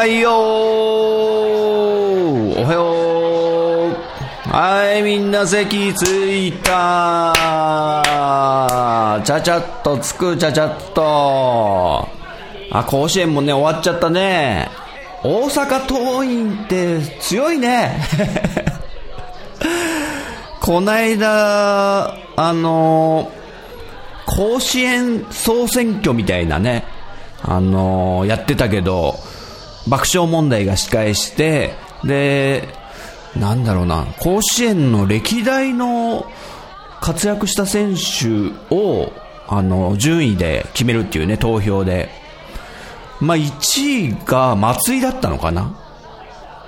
はよおはよう。はいみんな席ついた。ちゃちゃっとつくちゃちゃっと。あ甲子園もね終わっちゃったね。大阪桐蔭って強いね。こないだあの甲子園総選挙みたいなねあのやってたけど爆笑問題が司会してでなんだろうな甲子園の歴代の活躍した選手をあの順位で決めるっていうね投票で。まあ1位が松井だったのかな。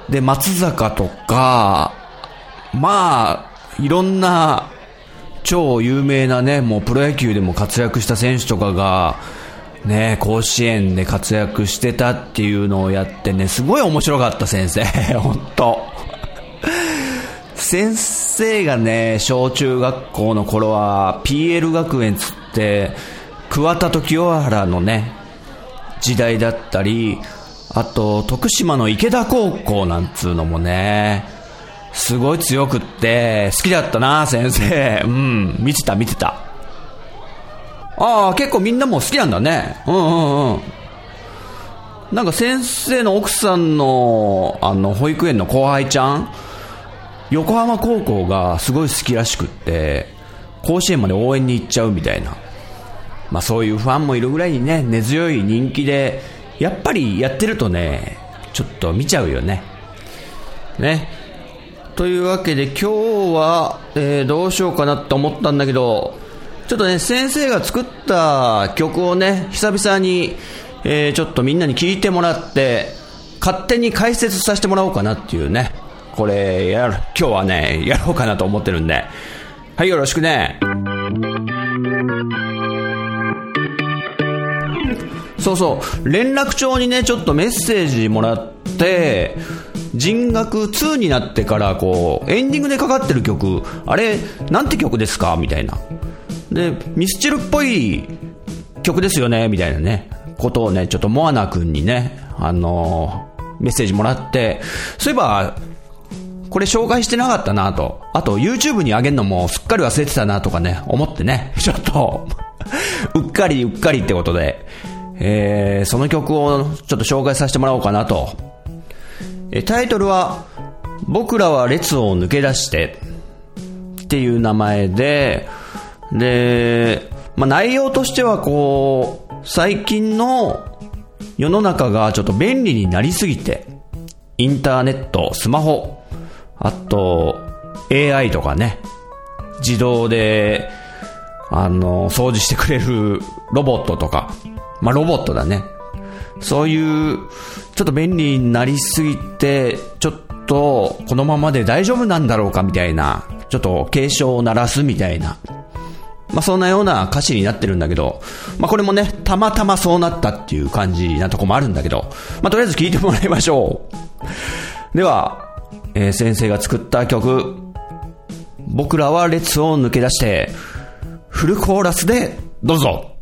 で松坂とかまあいろんな超有名なねもうプロ野球でも活躍した選手とかがね、甲子園で活躍してたっていうのをやってね、すごい面白かった先生、本当先生がね、小中学校の頃は PL 学園つって、桑田と清原のね、時代だったり、あと、徳島の池田高校なんつうのもね、すごい強くって、好きだったな、先生。うん、見てた、見てた。ああ、結構みんなも好きなんだね。うんうんうん。なんか先生の奥さんの、あの、保育園の後輩ちゃん、横浜高校がすごい好きらしくって、甲子園まで応援に行っちゃうみたいな。まあそういうファンもいるぐらいにね、根強い人気で、やっぱりやってるとね、ちょっと見ちゃうよね。ね。というわけで今日は、えー、どうしようかなって思ったんだけど、ちょっとね、先生が作った曲をね、久々に、えー、ちょっとみんなに聞いてもらって、勝手に解説させてもらおうかなっていうね、これ、やる、今日はね、やろうかなと思ってるんで、はい、よろしくね。そうそう、連絡帳にね、ちょっとメッセージもらって、人学2になってからこう、エンディングでかかってる曲、あれ、なんて曲ですか？みたいな。で、ミスチルっぽい曲ですよねみたいなね、ことをね、ちょっとモアナ君にね、あのー、メッセージもらって、そういえば、これ紹介してなかったなと。あと YouTube に上げるのもすっかり忘れてたなとかね、思ってね、ちょっとうっかりうっかりってことで、えー、その曲をちょっと紹介させてもらおうかなと。えタイトルは、僕らは列を抜け出してっていう名前で、で、まあ、内容としてはこう、最近の世の中がちょっと便利になりすぎて、インターネット、スマホ、あと、AI とかね、自動で、あの、掃除してくれるロボットとか、まあ、ロボットだね。そういう、ちょっと便利になりすぎて、ちょっと、このままで大丈夫なんだろうかみたいな、ちょっと警鐘を鳴らすみたいな、まあ、そんなような歌詞になってるんだけど、まあ、これもね、たまたまそうなったっていう感じなとこもあるんだけど、まあ、とりあえず聴いてもらいましょう。では、えー、先生が作った曲、僕らは列を抜け出して、フルコーラスでどうぞ。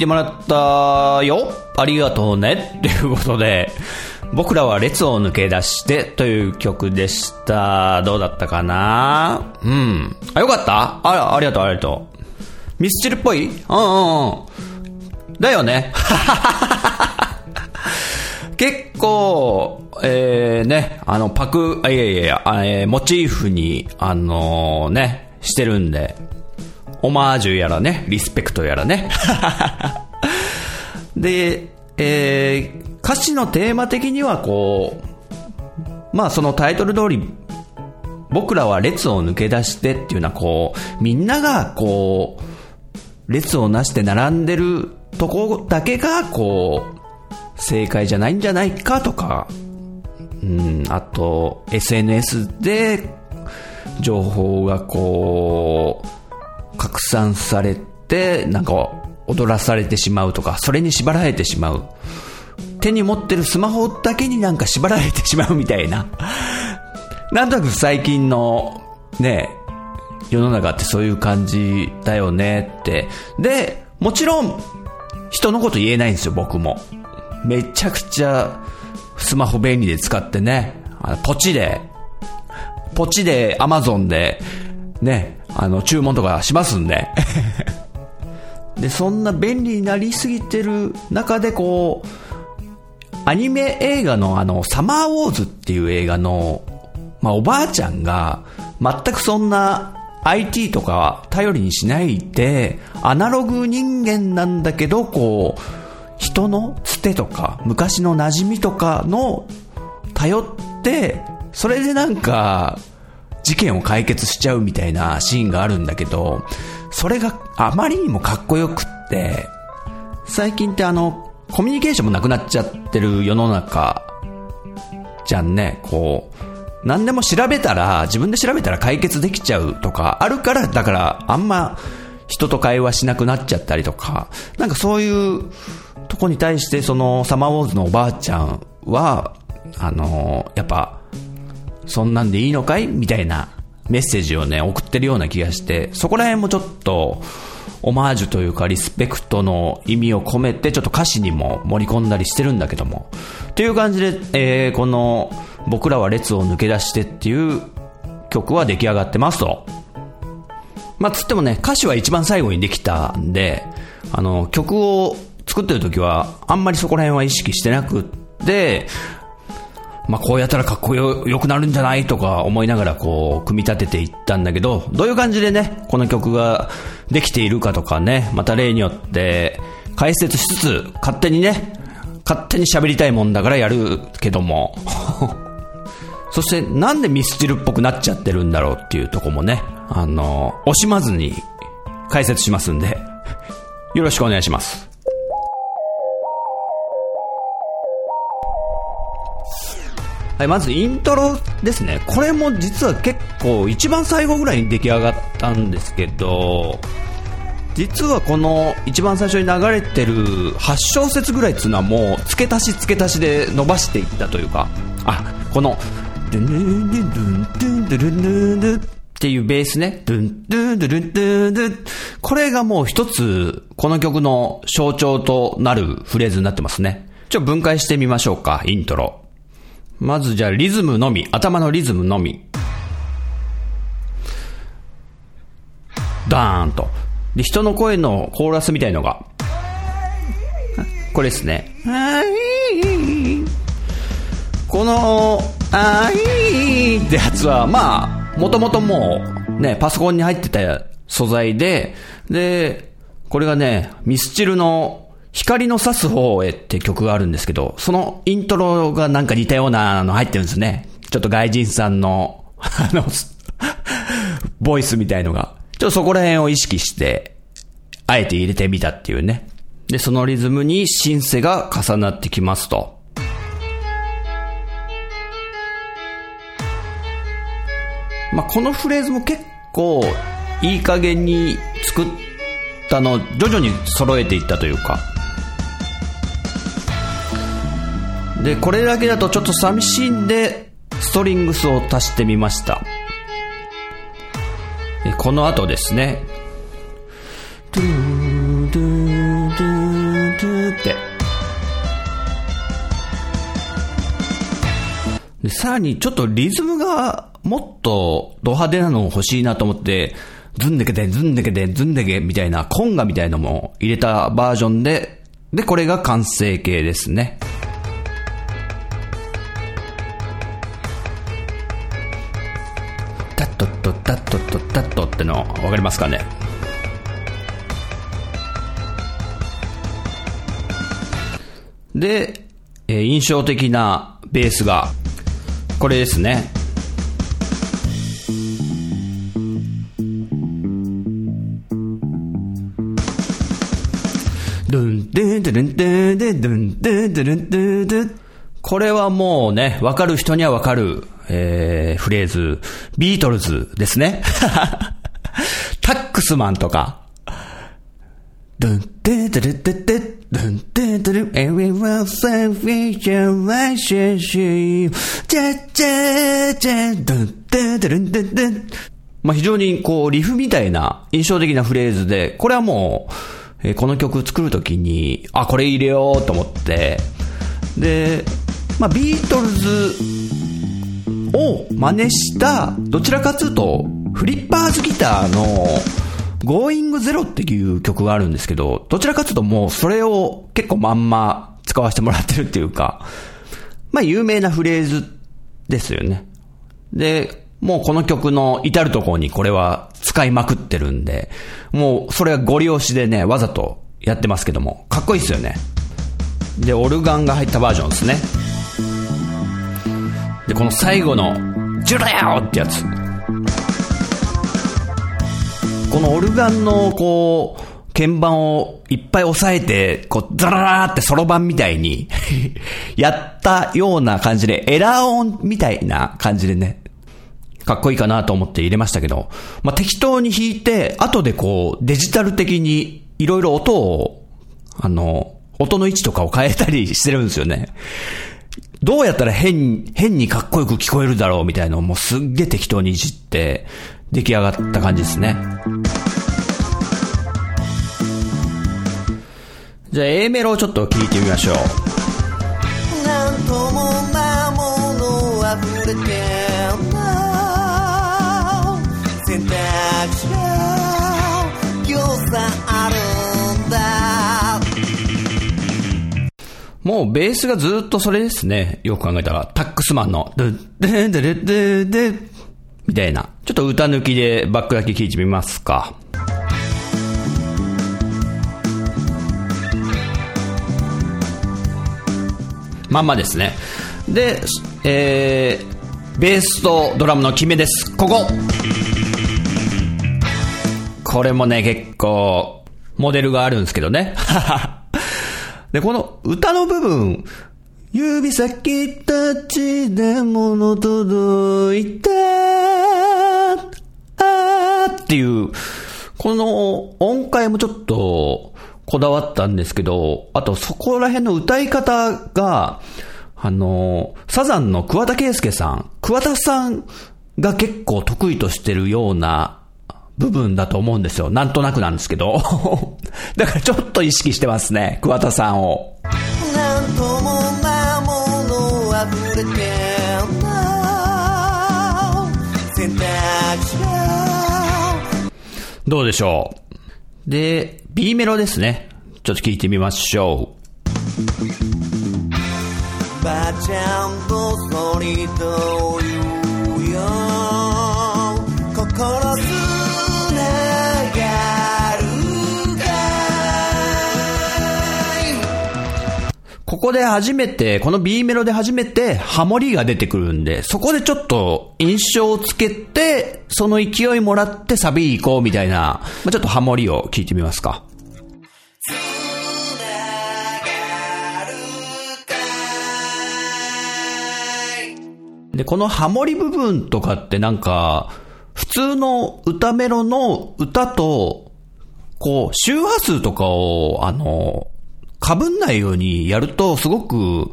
てもらったよ。ありがとうね。っていうことで、僕らは列を抜け出してという曲でした。どうだったかな？うん。あ、よかったあら、ありがとう、ありがとう。ミスチルっぽい？うんうんうん。だよね。結構、えー、ね、あの、パク、あ、いやいやいや、えーモチーフに、あのーね、してるんで、オマージュやらね、リスペクトやらね。で、えー、歌詞のテーマ的にはこう、まあそのタイトル通り、僕らは列を抜け出してっていうのはこう、みんながこう、列をなして並んでるとこだけがこう、正解じゃないんじゃないかとか、うん、あと、SNS で情報がこう、拡散されて、なんか踊らされてしまうとか、それに縛られてしまう。手に持ってるスマホだけになんか縛られてしまうみたいな。なんとなく最近のね、世の中ってそういう感じだよねって。で、もちろん、人のこと言えないんですよ、僕も。めちゃくちゃスマホ便利で使ってね、あのポチで、ポチで、アマゾンで、ね、あの、注文とかしますんで。で、そんな便利になりすぎてる中でこう、アニメ映画のあの、サマーウォーズっていう映画の、まあ、おばあちゃんが、全くそんな IT とかは頼りにしないで、アナログ人間なんだけど、こう、人のつてとか、昔の馴染みとかの頼って、それでなんか、事件を解決しちゃうみたいなシーンがあるんだけど、それがあまりにもかっこよくって、最近ってあの、コミュニケーションもなくなっちゃってる世の中、じゃんね、こう、何でも調べたら、自分で調べたら解決できちゃうとか、あるから、だからあんま人と会話しなくなっちゃったりとか、なんかそういうとこに対してそのサマーウォーズのおばあちゃんは、あのやっぱ、そんなんでいいのかい？みたいなメッセージをね、送ってるような気がして、そこら辺もちょっと、オマージュというかリスペクトの意味を込めてちょっと歌詞にも盛り込んだりしてるんだけども。という感じで、えー、この僕らは列を抜け出してっていう曲は出来上がってますと。まあ、つってもね、歌詞は一番最後にできたんで、あの、曲を作ってる時はあんまりそこら辺は意識してなくって、まあ、こうやったらかっこよ、よくなるんじゃないとか思いながらこう、組み立てていったんだけど、どういう感じでね、この曲ができているかとかね、また例によって解説しつつ、勝手にね、勝手に喋りたいもんだからやるけども、そしてなんでミスチルっぽくなっちゃってるんだろうっていうとこもね、あの、惜しまずに解説しますんで、よろしくお願いします。はい、まずイントロですね。これも実は結構一番最後ぐらいに出来上がったんですけど、実はこの一番最初に流れてる8小節ぐらいっていうのはもう付け足し付け足しで伸ばしていったというか、あ、この、ドゥンドゥンドゥンドゥンドゥンドゥンっていうベースね。ドゥンドゥンドゥンドゥンドゥンこれがもう一つ、この曲の象徴となるフレーズになってますね。ちょっと、分解してみましょうか、イントロ。まずじゃあリズムのみ、頭のリズムのみ。ダーンと。で、人の声のコーラスみたいのが。これですね。この、あいってやつは、まあ、もともともう、ね、パソコンに入ってた素材で、で、これがね、ミスチルの光の差す方へって曲があるんですけど、そのイントロがなんか似たようなの入ってるんですね。ちょっと外人さんの、あの、ボイスみたいのが。ちょっとそこら辺を意識して、あえて入れてみたっていうね。で、そのリズムにシンセが重なってきますと。まあ、このフレーズも結構いい加減に作ったのを徐々に揃えていったというか。で、これだけだとちょっと寂しいんで、ストリングスを足してみました。この後ですね、ドゥードゥードゥードゥーって。で、さらにちょっとリズムがもっとド派手なの欲しいなと思って、ズンデケで、ズンデケで、ズンデケみたいなコンガみたいのも入れたバージョンで、で、これが完成形ですね。ってのかりますかね？で、え印象的なベースがこれですねこれはもうね、わかる人にはわかる、えー、フレーズ、ビートルズですね。タックスマンとか、ドンテテテ、ドンテ、エビフィーチャーワシシー、チェチェチェ、ドンテテテ。まあ、非常にこう、リフみたいな印象的なフレーズで、これはもう、えこの曲作るときに、あ、これ入れようと思って、で、まあ、ビートルズを真似した、どちらかというと、フリッパーズギターの Going Zero っていう曲があるんですけど、どちらかというともうそれを結構まんま使わせてもらってるっていうか、まあ有名なフレーズですよね。で、もうこの曲の至るところにこれは使いまくってるんで、もうそれはゴリ押しでね、わざとやってますけども、かっこいいですよね。で、オルガンが入ったバージョンですね。で、この最後の、ジュラヤーってやつ。このオルガンの、こう、鍵盤をいっぱい押さえて、こう、ザララーってソロ版みたいに やったような感じで、エラー音みたいな感じでね、かっこいいかなと思って入れましたけど、まあ、適当に弾いて、後でこう、デジタル的にいろいろ音を、あの、音の位置とかを変えたりしてるんですよね。どうやったら変、変にかっこよく聞こえるだろうみたいなのをもうすっげえ適当にいじって、出来上がった感じですね。じゃあ A メロをちょっと聞いてみましょう。なんともなものあふれてな選択肢がぎょうさんあるんだもうベースがずっとそれですね。よく考えたら。タックスマンの、ドゥッ、ドゥンドゥッドゥドゥみたいな。ちょっと歌抜きでバックだけ聞いてみますか。まんまですね。で、えー、ベースとドラムの決めです。こここれもね、結構、モデルがあるんですけどね。で、この歌の部分、指先たちで物届いた、あーっていう、この音階もちょっとこだわったんですけど、あとそこら辺の歌い方が、あの、サザンの桑田佳祐さん、桑田さんが結構得意としてるような部分だと思うんですよ。なんとなくなんですけど。だからちょっと意識してますね、桑田さんを。なんともなものあふれてな選択肢がどうでしょう？で、B メロですね。ちょっと聞いてみましょうばあちゃんとそりとここで初めて、この B メロで初めてハモリが出てくるんで、そこでちょっと印象をつけて、その勢いもらってサビ行こうみたいな、まあ、ちょっとハモリを聞いてみますか。で、このハモリ部分とかってなんか、普通の歌メロの歌と、こう、周波数とかを、あの、被んないようにやると、すごく、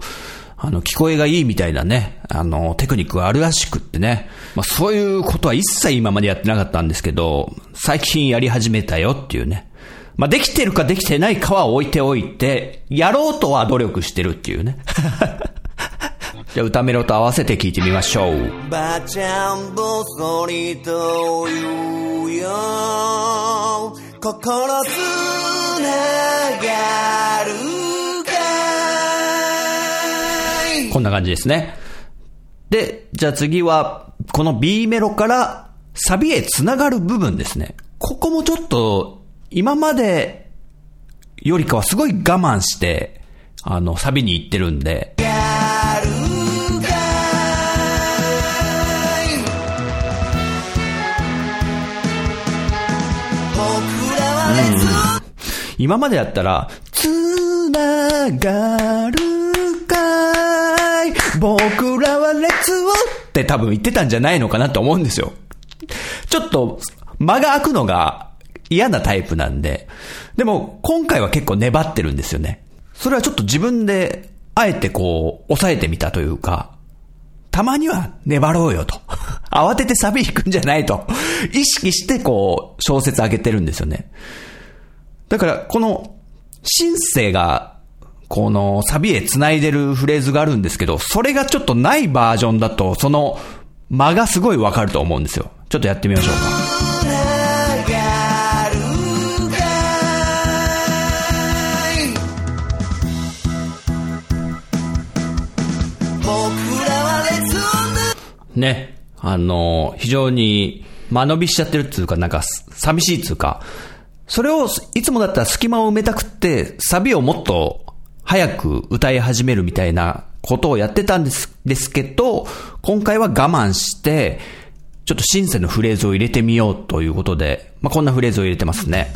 あの、聞こえがいいみたいなね、あの、テクニックがあるらしくってね。まあ、そういうことは一切今までやってなかったんですけど、最近やり始めたよっていうね。まあ、できてるかできてないかは置いておいて、やろうとは努力してるっていうね。じゃあ歌メロと合わせて聞いてみましょう。ばあちゃんぼそりと言うよ心つながるかい？こんな感じですね。で、じゃあ次は、この B メロからサビへ繋がる部分ですね。ここもちょっと、今までよりかはすごい我慢して、あの、サビに行ってるんで、や今までやったら、つながるかい僕らは列をって多分言ってたんじゃないのかなと思うんですよ。ちょっと間が空くのが嫌なタイプなんで。でも今回は結構粘ってるんですよね。それはちょっと自分であえてこう抑えてみたというか、たまには粘ろうよと。慌ててサビ弾くんじゃないと。意識してこう小説上げてるんですよね。だから、この、シンセが、このサビへ繋いでるフレーズがあるんですけど、それがちょっとないバージョンだと、その、間がすごいわかると思うんですよ。ちょっとやってみましょうか。ね。あの、非常に間延びしちゃってるっていうか、なんか、寂しいっていうか、それを、いつもだったら隙間を埋めたくって、サビをもっと早く歌い始めるみたいなことをやってたんです、ですけど、今回は我慢して、ちょっとシンセのフレーズを入れてみようということで、まあ、こんなフレーズを入れてますね。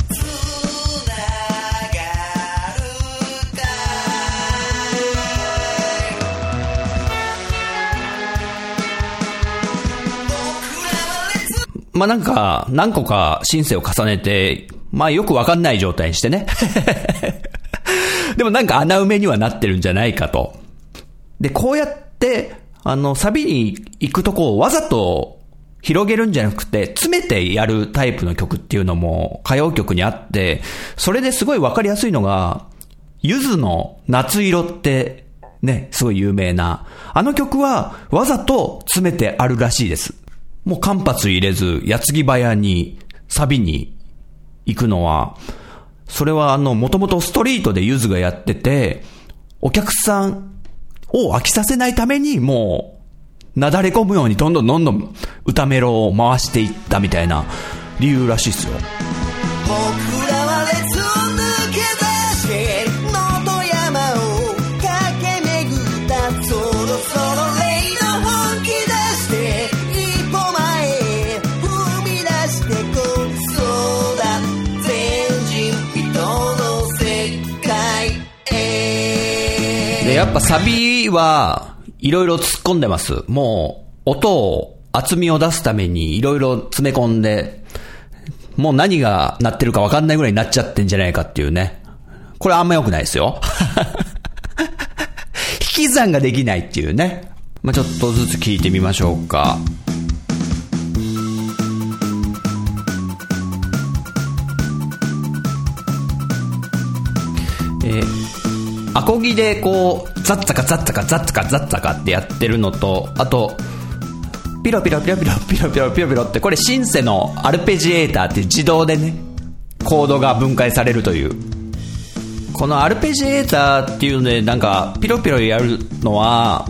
まあ、なんか、何個かシンセを重ねて、まあ、よくわかんない状態にしてね。でもなんか穴埋めにはなってるんじゃないかと。で、こうやって、あの、サビに行くとこをわざと広げるんじゃなくて、詰めてやるタイプの曲っていうのも歌謡曲にあって、それですごいわかりやすいのが、ゆずの夏色って、ね、すごい有名な。あの曲はわざと詰めてあるらしいです。もう間髪入れず、矢継ぎ早に、サビに行くのは、それはあの、もともとストリートでゆずがやってて、お客さんを飽きさせないために、もう、なだれ込むようにどんどんどんどん歌メロを回していったみたいな理由らしいっすよ。っぱサビは、いろいろ突っ込んでます。もう、音を、厚みを出すためにいろいろ詰め込んで、もう何が鳴ってるか分かんないぐらいになっちゃってんじゃないかっていうね。これあんま良くないですよ。引き算ができないっていうね。まあ、ちょっとずつ聞いてみましょうか。えー、アコギでこう、ザッツカザッツカザッツカザッツカってやってるのと、あと、ピロピロピロピロピロピロピロピロって、これシンセのアルペジエーターって自動でね、コードが分解されるという。このアルペジエーターっていうので、なんか、ピロピロやるのは、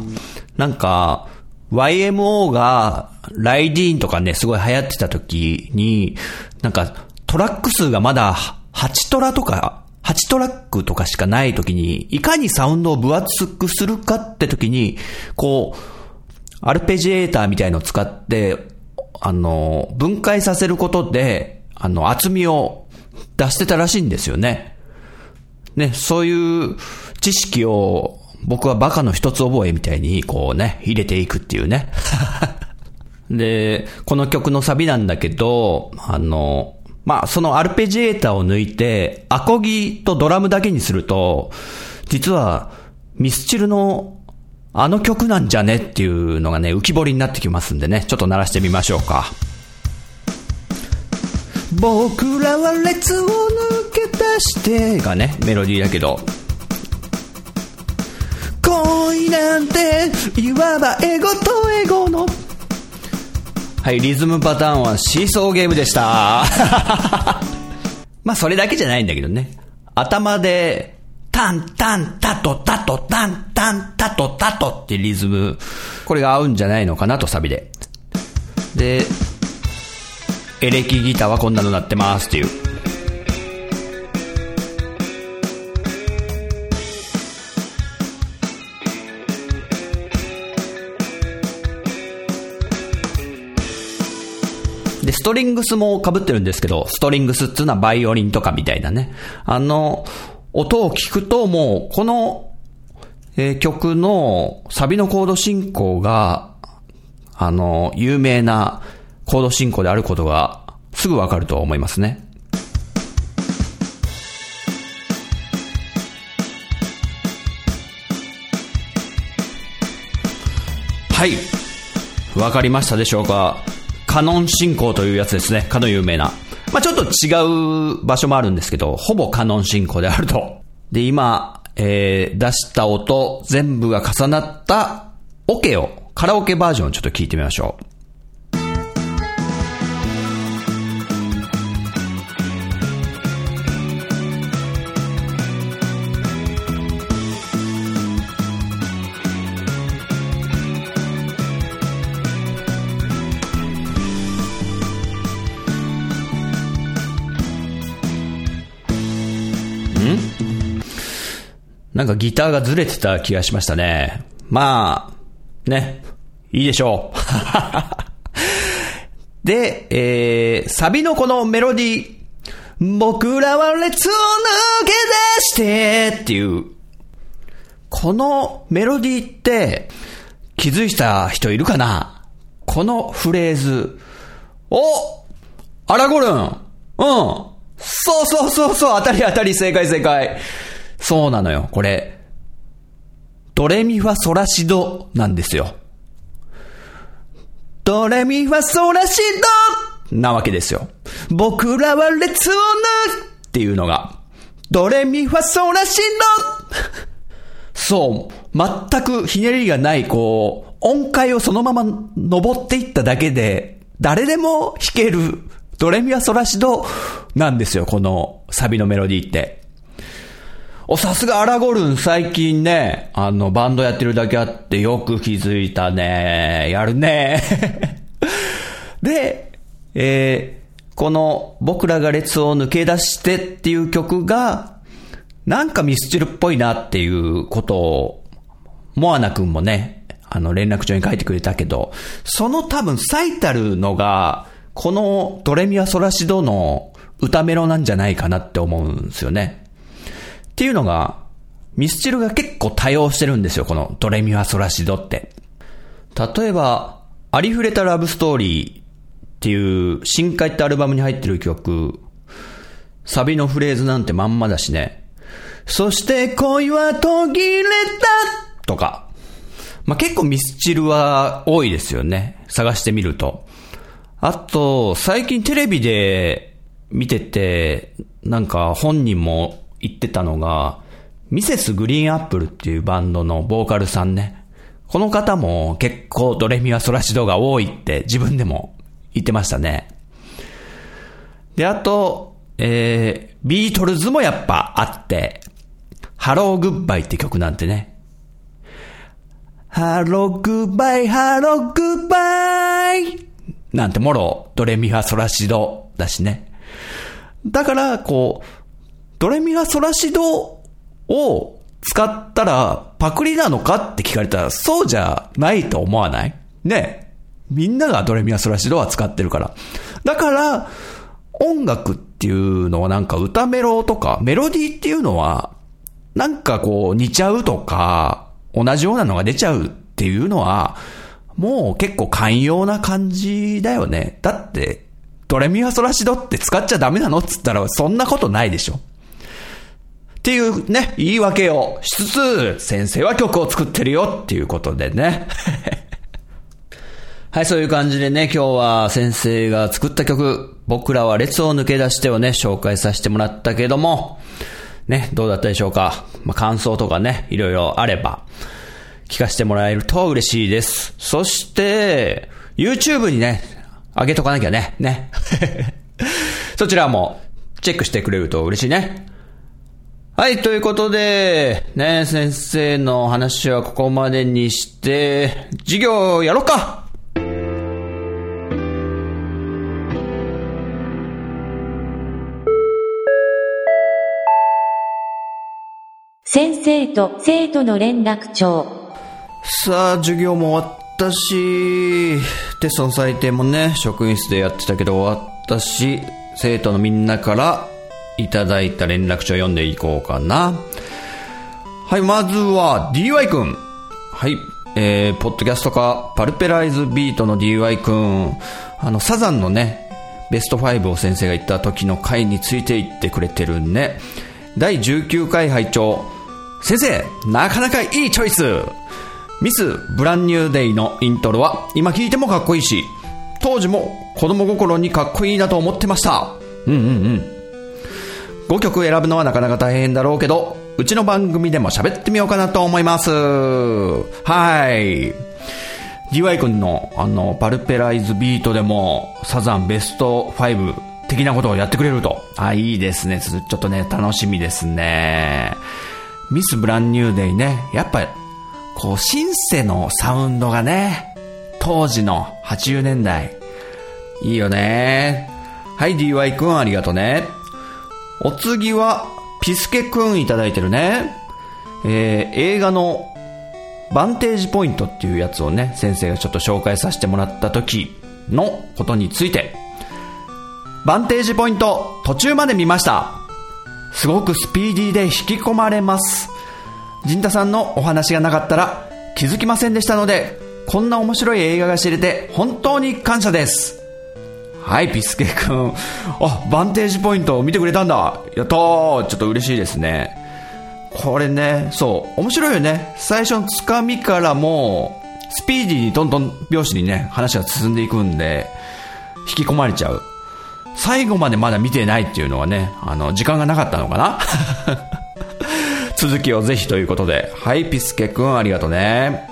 なんか、YMO が、ライディーンとかね、すごい流行ってた時に、なんか、トラック数がまだ8トラとか、8トラックとかしかない時に、いかにサウンドを分厚くするかって時に、こう、アルペジエーターみたいのを使って、あの、分解させることで、あの、厚みを出してたらしいんですよね。ね、そういう知識を僕はバカの一つ覚えみたいにこうね、入れていくっていうね。で、この曲のサビなんだけど、あの、まあ、そのアルペジエーターを抜いて、アコギとドラムだけにすると、実は、ミスチルのあの曲なんじゃねっていうのがね、浮き彫りになってきますんでね、ちょっと鳴らしてみましょうか。僕らは列を抜け出してがね、メロディーだけど。恋なんて、いわばエゴとエゴの。はい、リズムパターンはシーソーゲームでした。まあ、それだけじゃないんだけどね。頭で、タンタンタトタトタンタンタトタトってリズム、これが合うんじゃないのかなとサビで。で、エレキギターはこんなのなってますっていう。で、ストリングスも被ってるんですけど、ストリングスっていうのはバイオリンとかみたいなね。あの、音を聞くともう、この、えー曲のサビのコード進行が、あの、有名なコード進行であることがすぐわかると思いますね。はい。わかりましたでしょうか？カノン進行というやつですね。かの有名な。まあちょっと違う場所もあるんですけど、ほぼカノン進行であると。で、今、えー、出した音全部が重なったオケを、カラオケバージョンをちょっと聞いてみましょう。なんかギターがずれてた気がしましたね。まあ、ね、いいでしょう。で、えー、サビのこのメロディー、僕らは列を抜け出してっていう、このメロディーって気づいた人いるかな？このフレーズ。おアラゴルンうんそうそうそうそう当たり当たり正解正解そうなのよ、これ。ドレミファソラシドなんですよ。ドレミファソラシドなわけですよ。僕らは列を抜っていうのが、ドレミファソラシドそう、全くひねりがない、こう、音階をそのまま登っていっただけで、誰でも弾ける、ドレミファソラシドなんですよ、このサビのメロディーって。お、さすがアラゴルン最近ね、あの、バンドやってるだけあってよく気づいたね。やるね。で、えー、この僕らが列を抜け出してっていう曲が、なんかミスチルっぽいなっていうことを、モアナ君もね、あの連絡帳に書いてくれたけど、その多分最たるのが、このドレミアソラシドの歌メロなんじゃないかなって思うんですよね。っていうのが、ミスチルが結構多用してるんですよ、このドレミファソラシドって。例えば、ありふれたラブストーリーっていう深海ってアルバムに入ってる曲、サビのフレーズなんてまんまだしね。そして恋は途切れたとか。まあ、結構ミスチルは多いですよね。探してみると。あと、最近テレビで見てて、なんか本人も言ってたのが、ミセスグリーンアップルっていうバンドのボーカルさんね。この方も結構ドレミはソラシドが多いって自分でも言ってましたね。で、あと、えー、ビートルズもやっぱあって、ハローグッバイって曲なんてね。ハローグッバイ、ハローグッバイなんてもろ、ドレミファソラシドだしね。だから、こう、ドレミファソラシドを使ったらパクリなのかって聞かれたらそうじゃないと思わない？ねみんながドレミファソラシドは使ってるから。だから、音楽っていうのはなんか歌メロとかメロディーっていうのはなんかこう似ちゃうとか同じようなのが出ちゃうっていうのはもう結構寛容な感じだよね。だって、ドレミファソラシドって使っちゃダメなのっつったらそんなことないでしょ。っていうね、言い訳をしつつ、先生は曲を作ってるよっていうことでね。はい、そういう感じでね、今日は先生が作った曲、僕らは列を抜け出してをね、紹介させてもらったけども、ね、どうだったでしょうか。まあ、感想とかね、いろいろあれば、聞かせてもらえると嬉しいです。そして、YouTube にね、上げとかなきゃね、ね。そちらも、チェックしてくれると嬉しいね。はい、ということで、ね、先生の話はここまでにして、授業やろうか先生と生徒の連絡帳。さあ、授業も終わったし、テストの採点もね、職員室でやってたけど終わったし、生徒のみんなからいただいた連絡帳を読んでいこうかな。はい、まずは DY くん。はい、えー、ポッドキャストか、パルペライズビートの DY くん。あの、サザンのね、ベスト5を先生が言った時の回について言ってくれてるね。第19回拝聴先生、なかなかいいチョイスミス・ブランニューデイのイントロは今聞いてもかっこいいし、当時も子供心にかっこいいなと思ってました。うんうんうん。5曲選ぶのはなかなか大変だろうけど、うちの番組でも喋ってみようかなと思います。はい。DY 君のあの、パルペライズビートでもサザンベスト5的なことをやってくれると。あ、いいですね。ちょっとね、楽しみですね。ミス・ブランニューデイね。やっぱ、こう、シンセのサウンドがね、当時の80年代。いいよね。はい、DY 君ありがとね。お次は、ピスケくんいただいてるね。えー映画のバンテージポイントっていうやつをね、先生がちょっと紹介させてもらった時のことについて、バンテージポイント途中まで見ました。すごくスピーディーで引き込まれます。陣太さんのお話がなかったら気づきませんでしたので、こんな面白い映画が知れて本当に感謝です。はい、ピスケ君。あ、バンテージポイント見てくれたんだ。やったー。ちょっと嬉しいですね。これね、そう、面白いよね。最初のつかみからもう、スピーディーにトントン拍子にね、話が進んでいくんで、引き込まれちゃう。最後までまだ見てないっていうのはね、あの、時間がなかったのかな？続きをぜひということで。はい、ピスケくんありがとうね。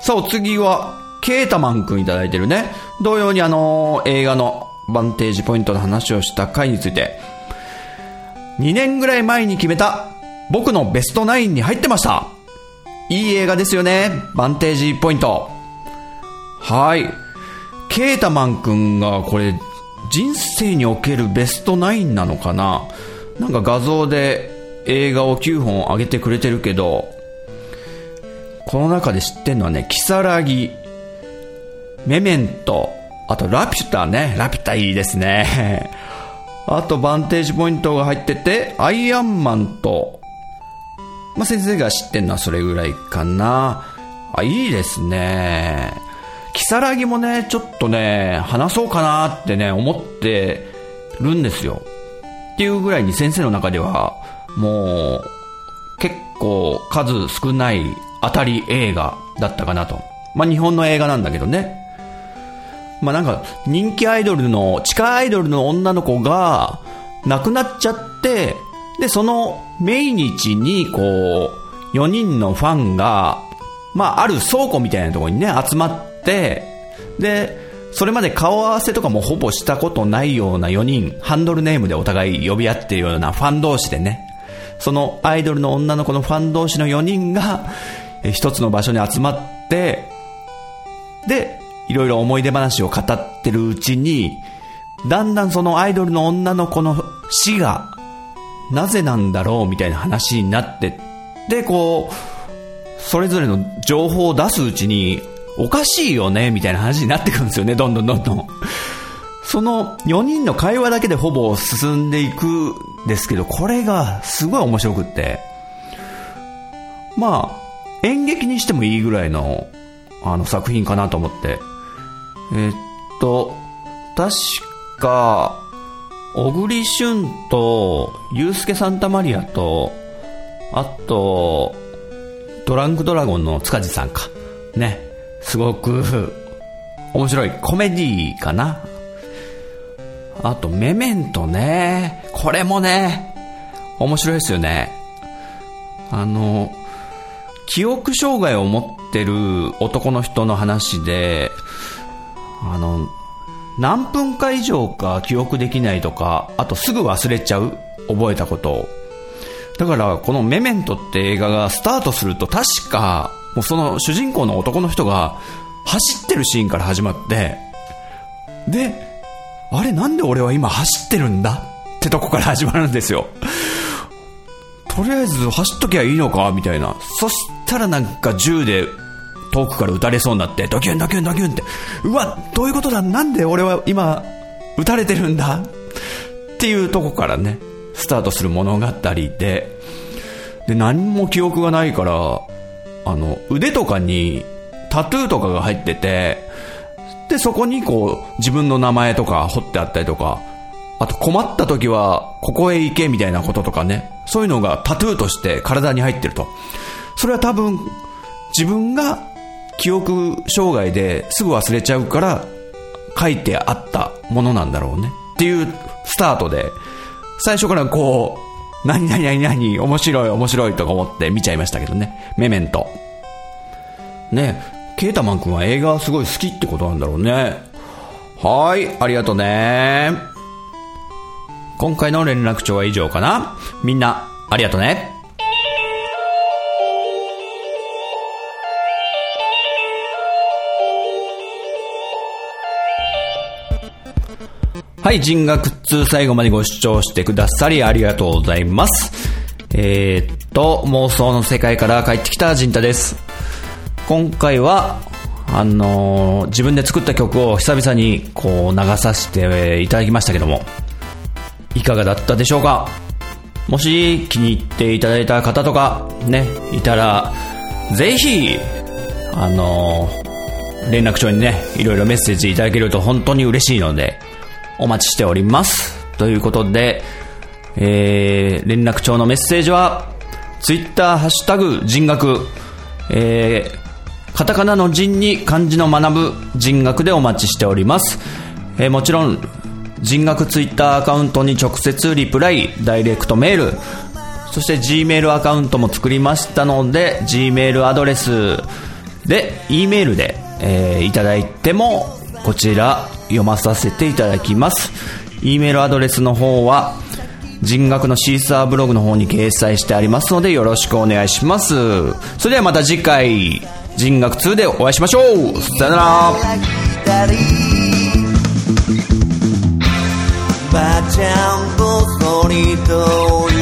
さあ、お次は、ケータマンくんいただいてるね。同様にあの、映画のバンテージポイントの話をした回について、2年ぐらい前に決めた、僕のベストナインに入ってました。いい映画ですよね。バンテージポイント。はい。ケータマンくんがこれ、人生におけるベストナインなのかななんか画像で映画を9本上げてくれてるけど、この中で知ってんのはね、キサラギ、メメント、あとラピュタね。ラピュタいいですね。あとバンテージポイントが入ってて、アイアンマンと、まあ、先生が知ってんのはそれぐらいかな。あ、いいですね。キサラギもね、ちょっとね、話そうかなってね、思ってるんですよ。っていうぐらいに先生の中では、もう、結構数少ない当たり映画だったかなと。まあ、日本の映画なんだけどね。まあ、なんか、人気アイドルの、地下アイドルの女の子が、亡くなっちゃって、で、その命日に、こう、4人のファンが、まあ、ある倉庫みたいなところにね、集まって、で、それまで顔合わせとかもほぼしたことないような4人、ハンドルネームでお互い呼び合ってるようなファン同士でね、そのアイドルの女の子のファン同士の4人が、え一つの場所に集まって、で、いろいろ思い出話を語ってるうちに、だんだんそのアイドルの女の子の死が、なぜなんだろうみたいな話になってって、こう、それぞれの情報を出すうちに、おかしいよねみたいな話になってくるんですよね、どんどんどんどん。その4人の会話だけでほぼ進んでいくんですけど、これがすごい面白くって。まあ、演劇にしてもいいぐらいの、あの作品かなと思って。えっと、確か、小栗旬と、ユースケ・サンタマリアと、あと、ドランクドラゴンの塚地さんか。ね。すごく、面白いコメディかな。あと、メメントね。これもね、面白いですよね。あの、記憶障害を持ってる男の人の話で、あの、何分か以上か記憶できないとか、あとすぐ忘れちゃう覚えたことを。だから、このメメントって映画がスタートすると確か、もうその主人公の男の人が走ってるシーンから始まって、で、あれなんで俺は今走ってるんだ？ってとこから始まるんですよ。とりあえず走っときゃいいのか？みたいな。そしたらなんか銃で遠くから撃たれそうになって、ドキュンドキュンドキュンって、うわ、どういうことだ？なんで俺は今撃たれてるんだ？っていうとこからね、スタートする物語で、で、何も記憶がないから、あの、腕とかにタトゥーとかが入ってて、で、そこにこう、自分の名前とか彫ってあったりとか、あと困った時は、ここへ行けみたいなこととかね、そういうのがタトゥーとして体に入ってると。それは多分、自分が記憶障害ですぐ忘れちゃうから、書いてあったものなんだろうね。っていうスタートで、最初からこう、何々何々面白い面白いとか思って見ちゃいましたけどね。メメント。ねケータマン君は映画すごい好きってことなんだろうね。はい、ありがとうね。今回の連絡帳は以上かなみんな、ありがとね。はい、人学通最後までご視聴してくださりありがとうございます。えーっと妄想の世界から帰ってきた陣太です。今回は、あのー自分で作った曲を久々にこう流させていただきましたけども、いかがだったでしょうか？もし気に入っていただいた方とか、ね、いたら、ぜひ、あのー連絡帳にね、いろいろメッセージいただけると本当に嬉しいので、お待ちしております。ということで、えー、連絡帳のメッセージは、ツイッターハッシュタグ人学、えー、カタカナの人に漢字の学ぶ人学でお待ちしております。えー、もちろん、人学ツイッターアカウントに直接リプライ、ダイレクトメール、そして Gmail アカウントも作りましたので、Gmail アドレスで、E メールで、えーいただいても、こちら読まさせていただきます。E メールアドレスの方は、人学のシーサーブログの方に掲載してありますので、よろしくお願いします。それではまた次回、人学2でお会いしましょうさよならばあちゃんこそりと